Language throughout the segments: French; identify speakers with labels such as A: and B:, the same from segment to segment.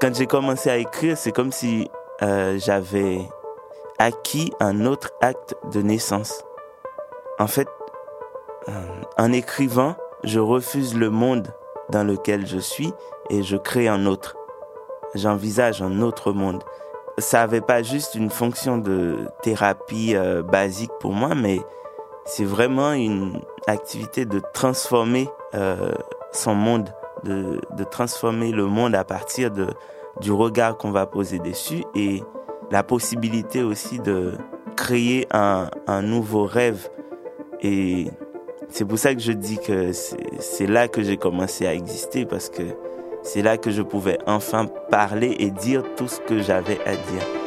A: Quand j'ai commencé à écrire, c'est comme si euh, j'avais acquis un autre acte de naissance. En fait, euh, en écrivant, je refuse le monde dans lequel je suis et je crée un autre. J'envisage un autre monde. Ça n'avait pas juste une fonction de thérapie euh, basique pour moi, mais c'est vraiment une activité de transformer son monde, de, transformer le monde à partir de, du regard qu'on va poser dessus et la possibilité aussi de créer un, un nouveau rêve. Et c'est pour ça que je dis que c'est là que j'ai commencé à exister parce que c'est là que je pouvais enfin parler et dire tout ce que j'avais à dire.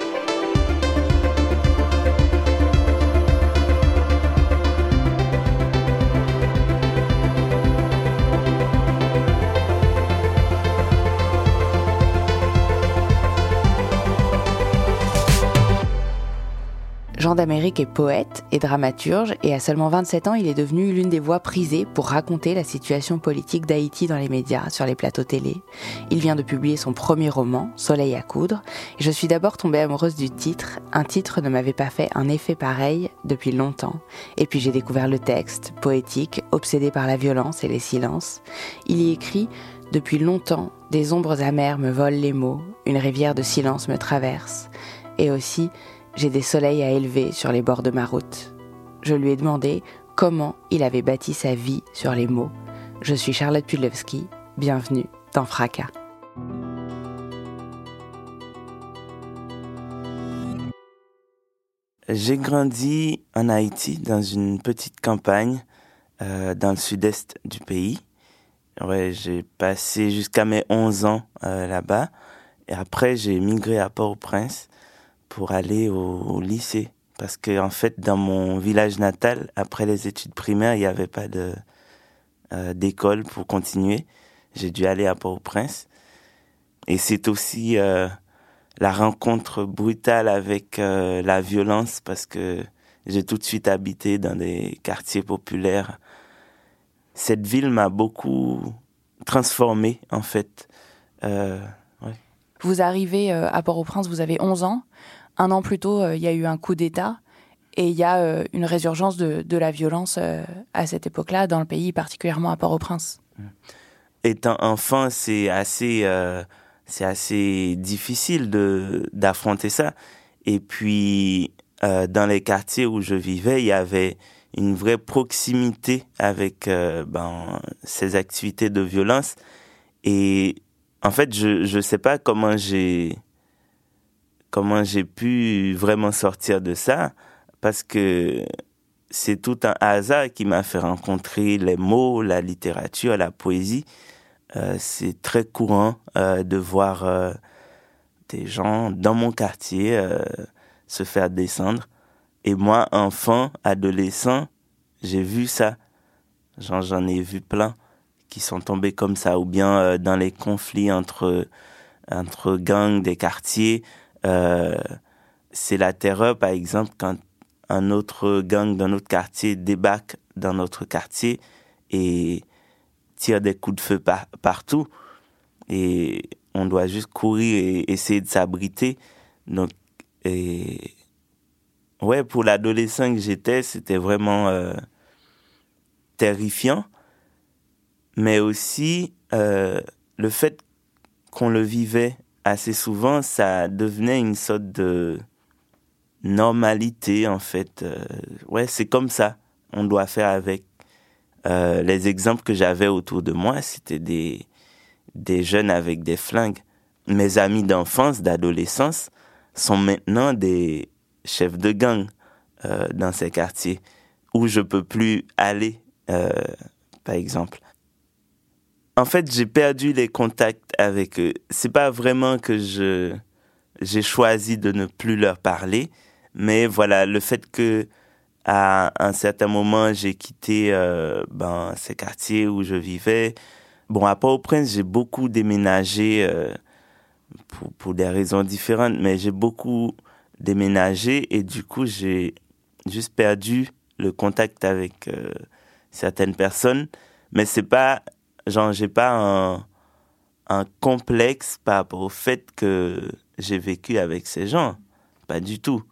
B: Jean d'Amérique est poète et dramaturge et à seulement 27 ans, il est devenu l'une des voix prisées pour raconter la situation politique d'Haïti dans les médias, sur les plateaux télé. Il vient de publier son premier roman, Soleil à coudre, et je suis d'abord tombée amoureuse du titre. Un titre ne m'avait pas fait un effet pareil depuis longtemps. Et puis j'ai découvert le texte, poétique, obsédé par la violence et les silences. Il y écrit depuis longtemps, des ombres amères me volent les mots, une rivière de silence me traverse. Et aussi, j'ai des soleils à élever sur les bords de ma route. Je lui ai demandé comment il avait bâti sa vie sur les mots. Je suis Charlotte Pudlewski, bienvenue dans Fracas.
A: J'ai grandi en Haïti dans une petite campagne euh, dans le sud-est du pays. Ouais, j'ai passé jusqu'à mes 11 ans euh, là-bas et après j'ai migré à Port-au-Prince pour aller au, lycée. Parce que, en fait, dans mon village natal, après les études primaires, il n'y avait pas de, euh, d'école pour continuer. J'ai dû aller à Port-au-Prince. Et c'est aussi euh, la rencontre brutale avec euh, la violence parce que j'ai tout de suite habité dans des quartiers populaires. Cette ville m'a beaucoup transformé, en fait.
B: Vous arrivez à Port-au-Prince, vous avez 11 ans un an plus tôt, euh, il y a eu un coup d'État et il y a euh, une résurgence de, la violence euh, à cette époque-là dans le pays, particulièrement à Port-au-Prince.
A: Étant enfant, c'est assez, assez difficile d'affronter ça. Et puis, dans les quartiers où je vivais, il y avait une vraie proximité avec ben, ces activités de violence. Et en fait, je ne sais pas comment j'ai comment j'ai pu vraiment sortir de ça parce que c'est tout un hasard qui m'a fait rencontrer les mots, la littérature, la poésie. Euh, c'est très courant euh, de voir euh, des gens dans mon quartier se faire descendre. Et moi, enfant, adolescent, j'ai vu ça. J'en ai vu plein qui sont tombés comme ça, ou bien dans les conflits entre, entre gangs des quartiers, euh, c'est la terreur, par exemple, quand un autre gang d'un autre quartier débarque dans notre quartier et tire des coups de feu partout. Et on doit juste courir et essayer de s'abriter. Donc, et, ouais, pour l'adolescent que j'étais, c'était vraiment euh, terrifiant. Mais aussi, euh, le fait qu'on le vivait assez souvent, ça devenait une sorte de normalité, en fait. Euh, ouais, c'est comme ça. On doit faire avec. Euh, les exemples que j'avais autour de moi, c'était des, des jeunes avec des flingues. Mes amis d'enfance, d'adolescence, sont maintenant des chefs de gang euh, dans ces quartiers où je peux plus aller, par exemple en fait, j'ai perdu les contacts avec eux. C'est pas vraiment que je j'ai choisi de ne plus leur parler, mais voilà, le fait que à un certain moment j'ai quitté euh, ben ces quartiers où je vivais. Bon, à Port-au-Prince, j'ai beaucoup déménagé euh, pour, pour des raisons différentes, mais j'ai beaucoup déménagé et du coup j'ai juste perdu le contact avec euh, certaines personnes. Mais c'est pas genre j'ai pas un, complexe par rapport au fait que j'ai vécu avec ces gens. Pas du tout.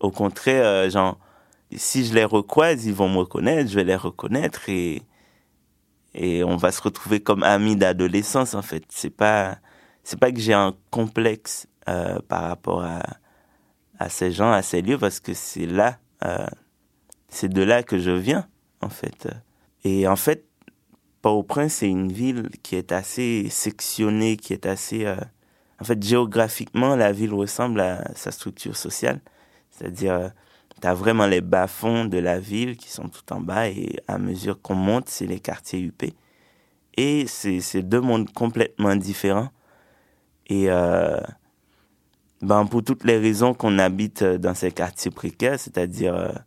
A: Au contraire, euh, genre, si je les recroise, ils vont me reconnaître, je vais les reconnaître et, et on va se retrouver comme amis d'adolescence, en fait. C'est pas, c'est pas que j'ai un complexe euh, par rapport à, à ces gens, à ces lieux, parce que c'est là, euh, c'est de là que je viens, en fait. Et en fait, Port-au-Prince, c'est une ville qui est assez sectionnée, qui est assez... Euh, en fait, géographiquement, la ville ressemble à sa structure sociale. C'est-à-dire, euh, tu as vraiment les bas-fonds de la ville qui sont tout en bas et à mesure qu'on monte, c'est les quartiers UP. Et c'est deux mondes complètement différents. Et euh, ben, pour toutes les raisons qu'on habite dans ces quartiers précaires, c'est-à-dire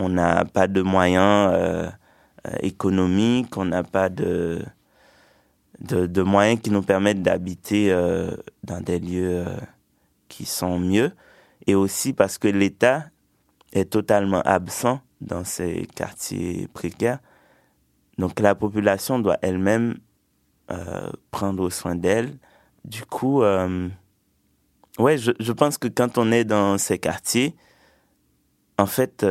A: on n'a pas de moyens euh, économique, on n'a pas de, de, moyens qui nous permettent d'habiter euh, dans des lieux euh, qui sont mieux, et aussi parce que l'État est totalement absent dans ces quartiers précaires. Donc la population doit elle-même prendre soin d'elle. Du coup, ouais, je, je, pense que quand on est dans ces quartiers, en fait,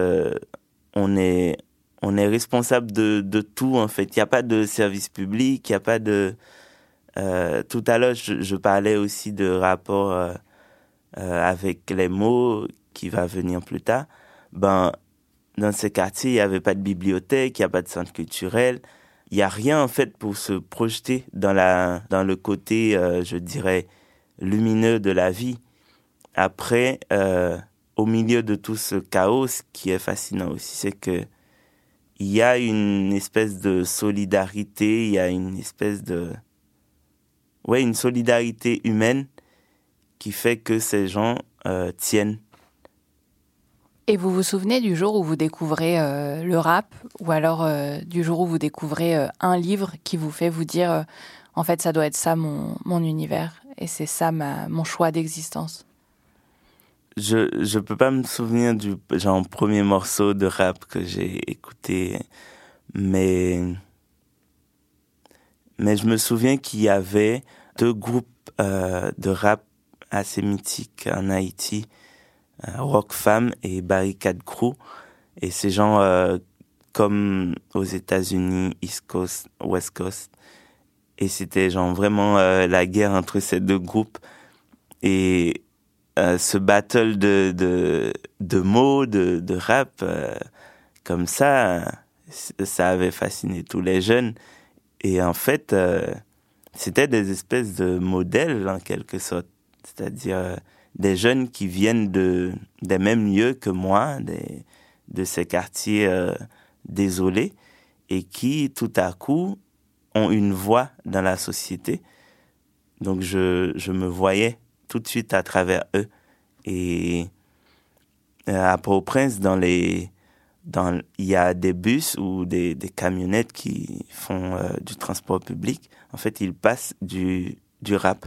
A: on est on est responsable de, de tout en fait. Il n'y a pas de service public, il n'y a pas de... Euh, tout à l'heure, je, parlais aussi de rapport euh, euh, avec les mots qui va venir plus tard. Ben, dans ces quartiers, il n'y avait pas de bibliothèque, il n'y a pas de centre culturel. Il n'y a rien en fait pour se projeter dans, la, dans le côté, je dirais, lumineux de la vie. Après, au milieu de tout ce chaos, ce qui est fascinant aussi, c'est que il y a une espèce de solidarité, il y a une espèce de... Ouais, une solidarité humaine qui fait que ces gens euh, tiennent.
B: Et vous vous souvenez du jour où vous découvrez euh, le rap, ou alors euh, du jour où vous découvrez un livre qui vous fait vous dire, en fait, ça doit être ça mon, mon univers, et c'est ça ma, mon choix d'existence?
A: Je je peux pas me souvenir du genre premier morceau de rap que j'ai écouté mais mais je me souviens qu'il y avait deux groupes euh, de rap assez mythiques en Haïti euh, Rock Fam et Barricade Crew. Et ces gens euh, comme aux États-Unis East Coast West Coast. Et c'était genre vraiment la guerre entre ces deux groupes. Et euh, ce battle de, de, de mots, de, de rap, euh, comme ça, ça avait fasciné tous les jeunes. Et en fait, euh, c'était des espèces de modèles en quelque sorte. C'est-à-dire des jeunes qui viennent de, des mêmes lieux que moi, des, de ces quartiers désolés, et qui tout à coup ont une voix dans la société. Donc je, je me voyais tout de suite à travers eux. Et euh, à Port-au-Prince, dans les, dans, il y a des bus ou des, camionnettes qui font euh, du transport public. En fait, ils passent du, du rap.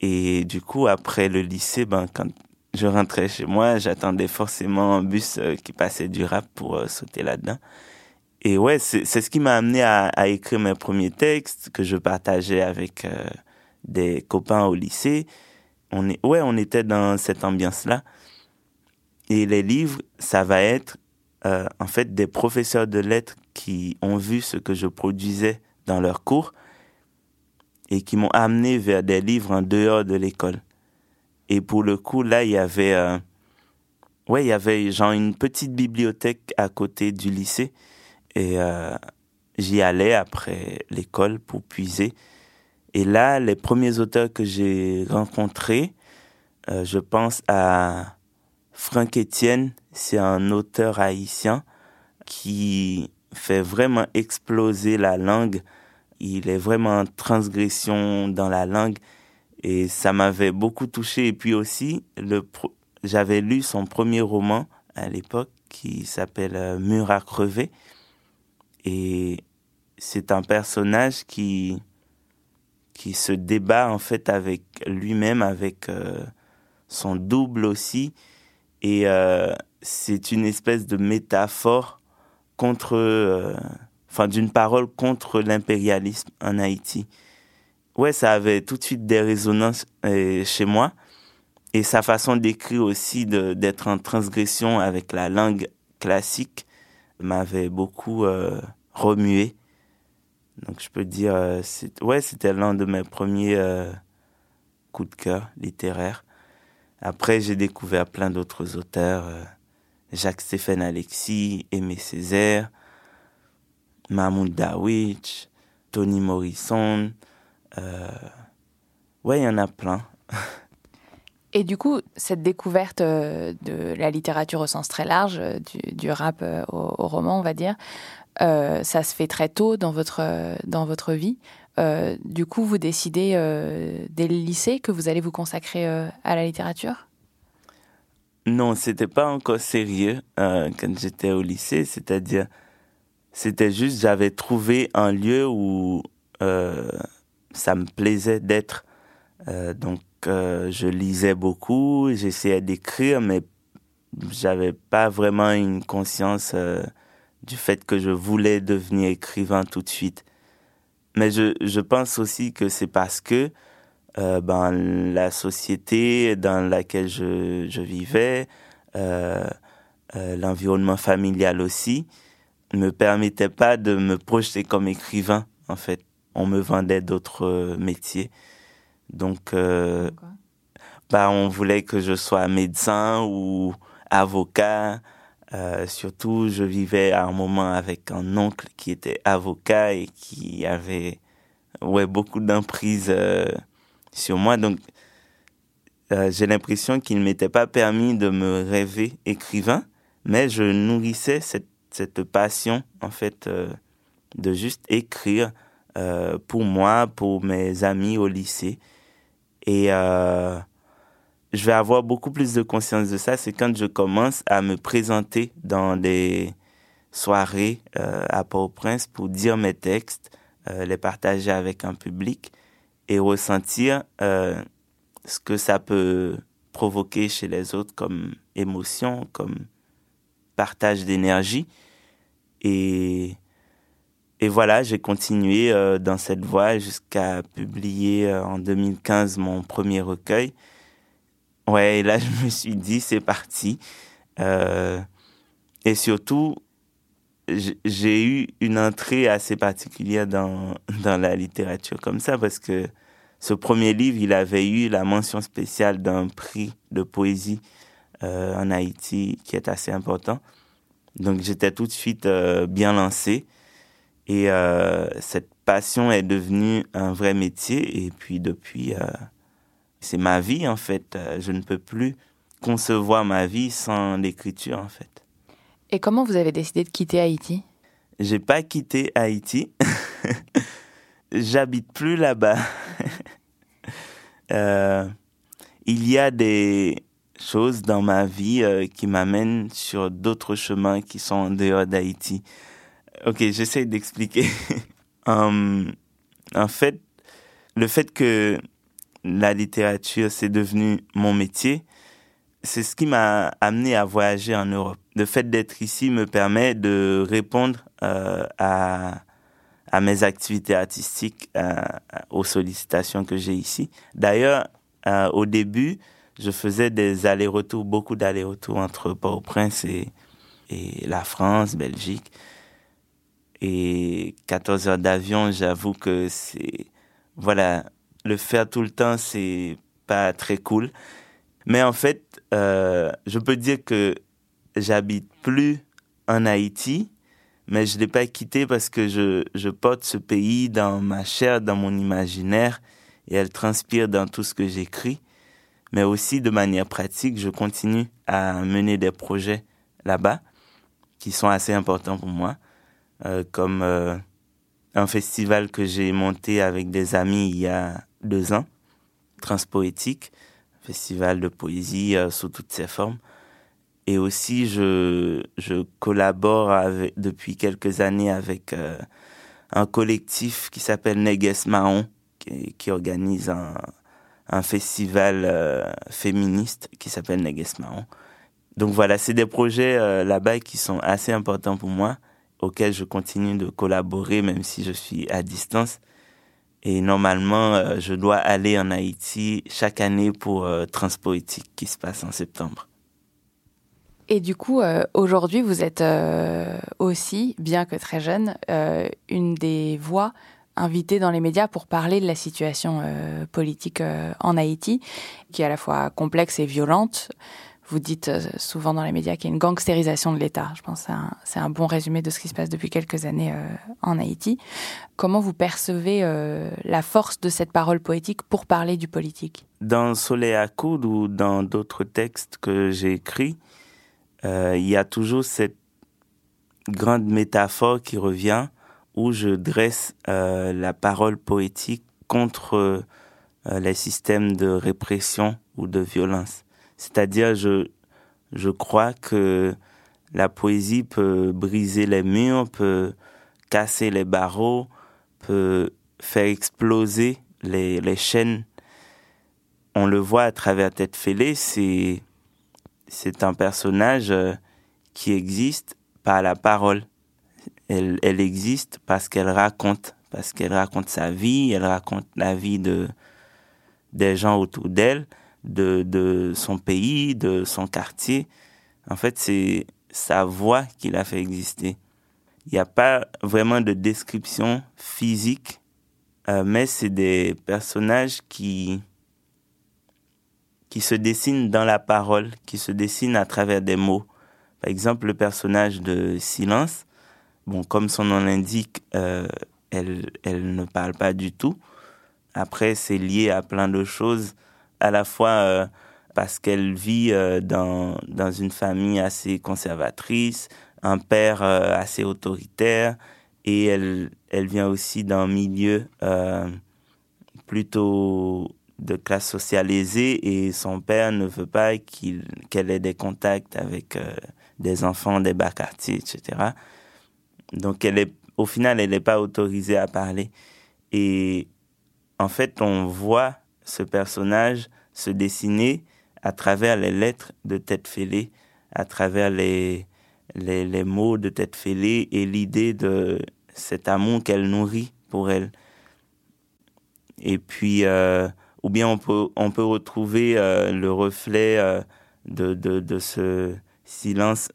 A: Et du coup, après le lycée, ben, quand je rentrais chez moi, j'attendais forcément un bus euh, qui passait du rap pour sauter là-dedans. Et ouais, c'est ce qui m'a amené à, à, écrire mes premiers textes que je partageais avec des copains au lycée on ouais, on était dans cette ambiance-là. Et les livres, ça va être euh, en fait des professeurs de lettres qui ont vu ce que je produisais dans leurs cours et qui m'ont amené vers des livres en dehors de l'école. Et pour le coup, là, il y avait, euh, ouais, il y avait genre une petite bibliothèque à côté du lycée et euh, j'y allais après l'école pour puiser et là, les premiers auteurs que j'ai rencontrés, euh, je pense à Franck Etienne, c'est un auteur haïtien qui fait vraiment exploser la langue. Il est vraiment en transgression dans la langue et ça m'avait beaucoup touché. Et puis aussi, j'avais lu son premier roman à l'époque qui s'appelle euh, Mur à crever et c'est un personnage qui qui se débat en fait avec lui-même, avec euh, son double aussi. Et euh, c'est une espèce de métaphore contre, euh, enfin d'une parole contre l'impérialisme en Haïti. ouais, ça avait tout de suite des résonances chez moi. Et sa façon d'écrire aussi, d'être en transgression avec la langue classique, m'avait beaucoup remué. Donc je peux dire, ouais, c'était l'un de mes premiers coups de cœur littéraires. Après, j'ai découvert plein d'autres auteurs. Jacques-Stéphane Alexis, Aimé Césaire, Mahmoud Darwich, Tony Morrison. Euh, ouais, il y en a plein.
B: Et du coup, cette découverte euh, de la littérature au sens très large, euh, du, rap au, roman, on va dire, ça se fait très tôt dans votre, dans votre vie. du coup, vous décidez dès le lycée que vous allez vous consacrer à la littérature?
A: Non, c'était pas encore sérieux euh, quand j'étais au lycée. C'est-à-dire, c'était juste, j'avais trouvé un lieu où euh, ça me plaisait d'être. Euh, donc, je lisais beaucoup, j'essayais d'écrire, mais j'avais pas vraiment une conscience du fait que je voulais devenir écrivain tout de suite. Mais je, je pense aussi que c'est parce que euh, ben, la société dans laquelle je, je vivais, euh, euh, l'environnement familial aussi, ne me permettait pas de me projeter comme écrivain, en fait. On me vendait d'autres métiers. Donc, bah, on voulait que je sois médecin ou avocat. Euh, surtout, je vivais à un moment avec un oncle qui était avocat et qui avait ouais, beaucoup d'emprise sur moi. Donc, euh, j'ai l'impression qu'il ne m'était pas permis de me rêver écrivain, mais je nourrissais cette, cette passion, en fait, euh, de juste écrire euh, pour moi, pour mes amis au lycée. Et je vais avoir beaucoup plus de conscience de ça, c'est quand je commence à me présenter dans des soirées à Port-au-Prince pour dire mes textes, les partager avec un public et ressentir euh, ce que ça peut provoquer chez les autres comme émotion, comme partage d'énergie. Et, voilà, j'ai continué euh, dans cette voie jusqu'à publier euh, en 2015 mon premier recueil. Ouais, et là, je me suis dit, c'est parti. et surtout, j'ai eu une entrée assez particulière dans, dans la littérature comme ça parce que ce premier livre, il avait eu la mention spéciale d'un prix de poésie euh, en Haïti qui est assez important. Donc j'étais tout de suite euh, bien lancé et euh, cette passion est devenue un vrai métier et puis depuis, c'est ma vie en fait. Je ne peux plus concevoir ma vie sans l'écriture en fait.
B: Et comment vous avez décidé de quitter Haïti?
A: J'ai pas quitté Haïti. J'habite plus là-bas. euh, il y a des choses dans ma vie euh, qui m'amènent sur d'autres chemins qui sont en dehors d'Haïti. Ok, j'essaie d'expliquer. um, en fait, le fait que la littérature, c'est devenu mon métier, c'est ce qui m'a amené à voyager en Europe. Le fait d'être ici me permet de répondre euh, à, à mes activités artistiques, euh, aux sollicitations que j'ai ici. D'ailleurs, euh, au début, je faisais des allers-retours, beaucoup d'allers-retours entre Port-au-Prince et, et la France, Belgique. Et 14 heures d'avion, j'avoue que c'est... Voilà, le faire tout le temps, c'est pas très cool. Mais en fait, euh, je peux dire que j'habite plus en Haïti, mais je l'ai pas quitté parce que je, je porte ce pays dans ma chair, dans mon imaginaire, et elle transpire dans tout ce que j'écris. Mais aussi de manière pratique, je continue à mener des projets là-bas qui sont assez importants pour moi, euh, comme euh, un festival que j'ai monté avec des amis il y a deux ans, Transpoétique, festival de poésie euh, sous toutes ses formes. Et aussi, je, je collabore depuis quelques années avec euh, un collectif qui s'appelle Neges Mahon, qui, qui, organise un, un festival euh, féministe qui s'appelle Neges Mahon. Donc voilà, c'est des projets là-bas qui sont assez importants pour moi, auxquels je continue de collaborer même si je suis à distance. Et normalement, je dois aller en Haïti chaque année pour Transpoétique qui se passe en septembre.
B: Et du coup, aujourd'hui, vous êtes aussi, bien que très jeune, une des voix invité dans les médias pour parler de la situation euh, politique euh, en Haïti, qui est à la fois complexe et violente. Vous dites euh, souvent dans les médias qu'il y a une gangstérisation de l'État. Je pense que c'est un, bon résumé de ce qui se passe depuis quelques années en Haïti. Comment vous percevez la force de cette parole poétique pour parler du politique?
A: Dans Soleil à coude ou dans d'autres textes que j'ai écrits, il y a toujours cette grande métaphore qui revient où je dresse euh, la parole poétique contre euh, les systèmes de répression ou de violence. C'est-à-dire, je, je crois que la poésie peut briser les murs, peut casser les barreaux, peut faire exploser les, les chaînes. On le voit à travers Tête Fêlée, c'est, c'est un personnage euh, qui existe par la parole elle, elle existe parce qu'elle raconte, parce qu'elle raconte sa vie, elle raconte la vie de, des gens autour d'elle, de, de son pays, de son quartier. En fait, c'est sa voix qui l'a fait exister. Il n'y a pas vraiment de description physique, euh, mais c'est des personnages qui, qui se dessinent dans la parole, qui se dessinent à travers des mots. Par exemple, le personnage de Silence, Bon, comme son nom l'indique, euh, elle, elle ne parle pas du tout. Après, c'est lié à plein de choses, à la fois euh, parce qu'elle vit euh, dans, dans une famille assez conservatrice, un père assez autoritaire, et elle, elle vient aussi d'un milieu plutôt de classe sociale aisée, et son père ne veut pas qu'elle ait des contacts avec des enfants des bas quartiers, etc. Donc, elle est, au final, elle n'est pas autorisée à parler. Et en fait, on voit ce personnage se dessiner à travers les lettres de Tête Fêlée, à travers les, les, mots de Tête Fêlée et l'idée de cet amour qu'elle nourrit pour elle. Et puis, euh, ou bien on peut, on peut retrouver euh, le reflet euh, de, de, de, ce silence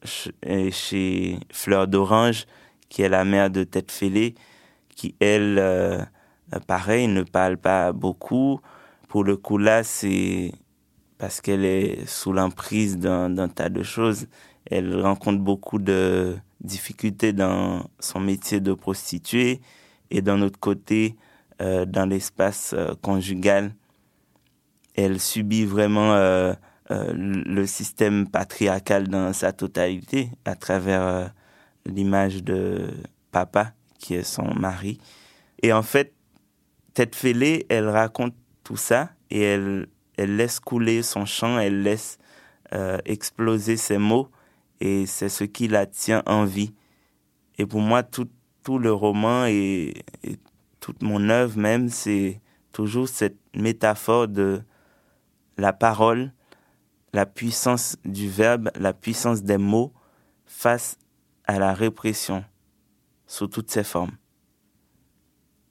A: chez Fleur d'Orange, qui est la mère de Tête Fêlée, qui, elle, pareil, ne parle pas beaucoup. Pour le coup, là, c'est parce qu'elle est sous l'emprise d'un tas de choses. Elle rencontre beaucoup de difficultés dans son métier de prostituée et d'un autre côté, euh, dans l'espace euh, conjugal, elle subit vraiment euh, le système patriarcal dans sa totalité à travers l'image de papa, qui est son mari. Et en fait, Tête Fêlée, elle raconte tout ça et elle, elle laisse couler son chant, elle laisse euh, exploser ses mots et c'est ce qui la tient en vie. Et pour moi, tout, tout le roman et, et toute mon œuvre même, c'est toujours cette métaphore de la parole, la puissance du verbe, la puissance des mots face à la répression sous toutes ses formes.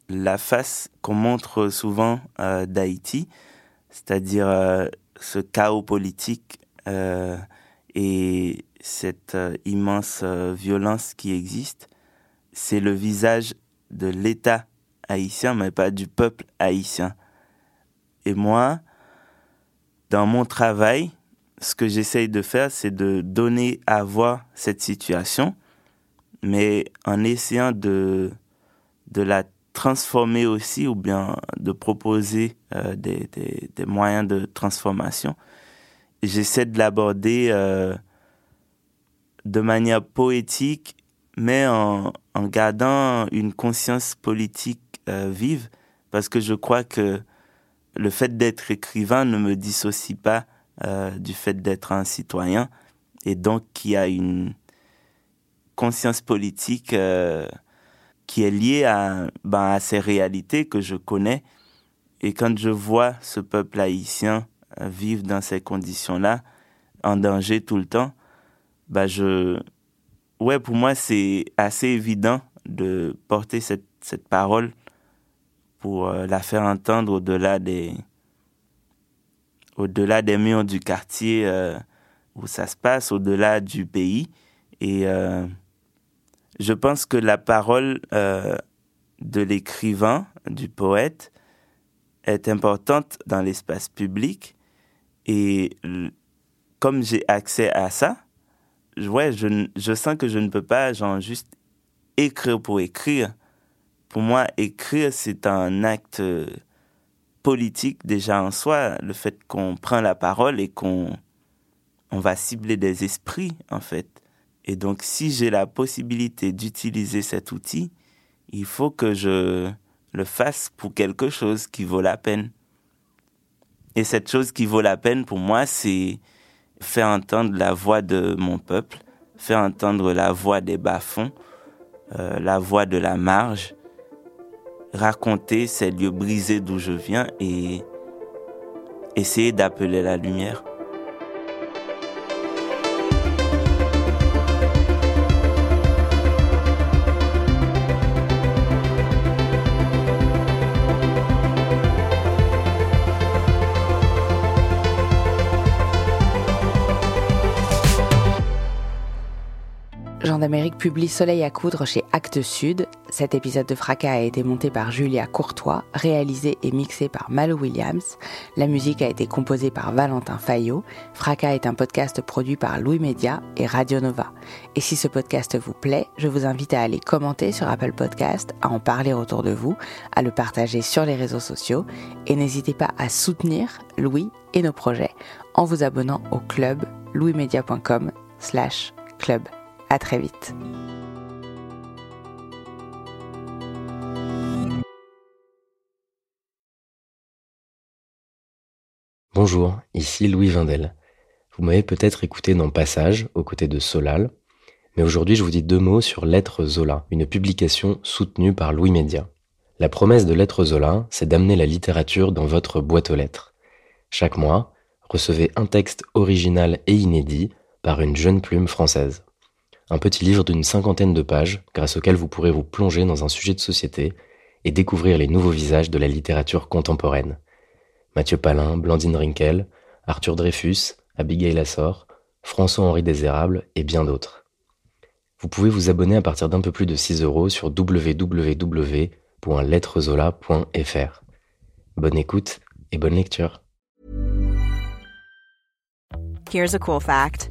A: La face qu'on montre souvent euh, d'Haïti, c'est-à-dire euh, ce chaos politique euh, et cette immense violence qui existe, c'est le visage de l'État haïtien, mais pas du peuple haïtien. Et moi, dans mon travail, ce que j'essaye de faire, c'est de donner à voir cette situation mais en essayant de, de la transformer aussi ou bien de proposer euh, des, moyens de transformation. J'essaie de l'aborder euh, de manière poétique, mais en, gardant une conscience politique euh, vive, parce que je crois que le fait d'être écrivain ne me dissocie pas du fait d'être un citoyen, et donc qu'il y a une, conscience politique qui est liée à, ben, à ces réalités que je connais. Et quand je vois ce peuple haïtien euh, vivre dans ces conditions-là, en danger tout le temps, ben je, ouais, pour moi, c'est assez évident de porter cette, cette parole pour euh, la faire entendre au-delà des au-delà des murs du quartier euh, où ça se passe, au-delà du pays. Et euh, je pense que la parole de l'écrivain, du poète, est importante dans l'espace public. Et comme j'ai accès à ça, ouais, je, je sens que je ne peux pas genre, juste écrire pour écrire. Pour moi, écrire, c'est un acte politique déjà en soi. Le fait qu'on prend la parole et qu'on on va cibler des esprits, en fait. Et donc, si j'ai la possibilité d'utiliser cet outil, il faut que je le fasse pour quelque chose qui vaut la peine. Et cette chose qui vaut la peine pour moi, c'est faire entendre la voix de mon peuple, faire entendre la voix des bas-fonds, euh, la voix de la marge, raconter ces lieux brisés d'où je viens et essayer d'appeler la lumière.
B: d'Amérique publie Soleil à coudre chez Actes Sud. Cet épisode de Fracas a été monté par Julia Courtois, réalisé et mixé par Malo Williams. La musique a été composée par Valentin Fayot. Fracas est un podcast produit par Louis Média et Radio Nova. Et si ce podcast vous plaît, je vous invite à aller commenter sur Apple Podcast, à en parler autour de vous, à le partager sur les réseaux sociaux et n'hésitez pas à soutenir Louis et nos projets en vous abonnant au club louismedia.com slash club. À très vite.
C: Bonjour, ici Louis Vindel. Vous m'avez peut-être écouté dans Passage, aux côtés de Solal, mais aujourd'hui je vous dis deux mots sur Lettres Zola, une publication soutenue par Louis Média. La promesse de Lettres Zola, c'est d'amener la littérature dans votre boîte aux lettres. Chaque mois, recevez un texte original et inédit par une jeune plume française un petit livre d'une cinquantaine de pages grâce auquel vous pourrez vous plonger dans un sujet de société et découvrir les nouveaux visages de la littérature contemporaine. Mathieu Palin, Blandine Rinkel, Arthur Dreyfus, Abigail Assor, François-Henri Désérable et bien d'autres. Vous pouvez vous abonner à partir d'un peu plus de 6 euros sur www.lettrezola.fr. Bonne écoute et bonne lecture.
D: Here's a cool fact.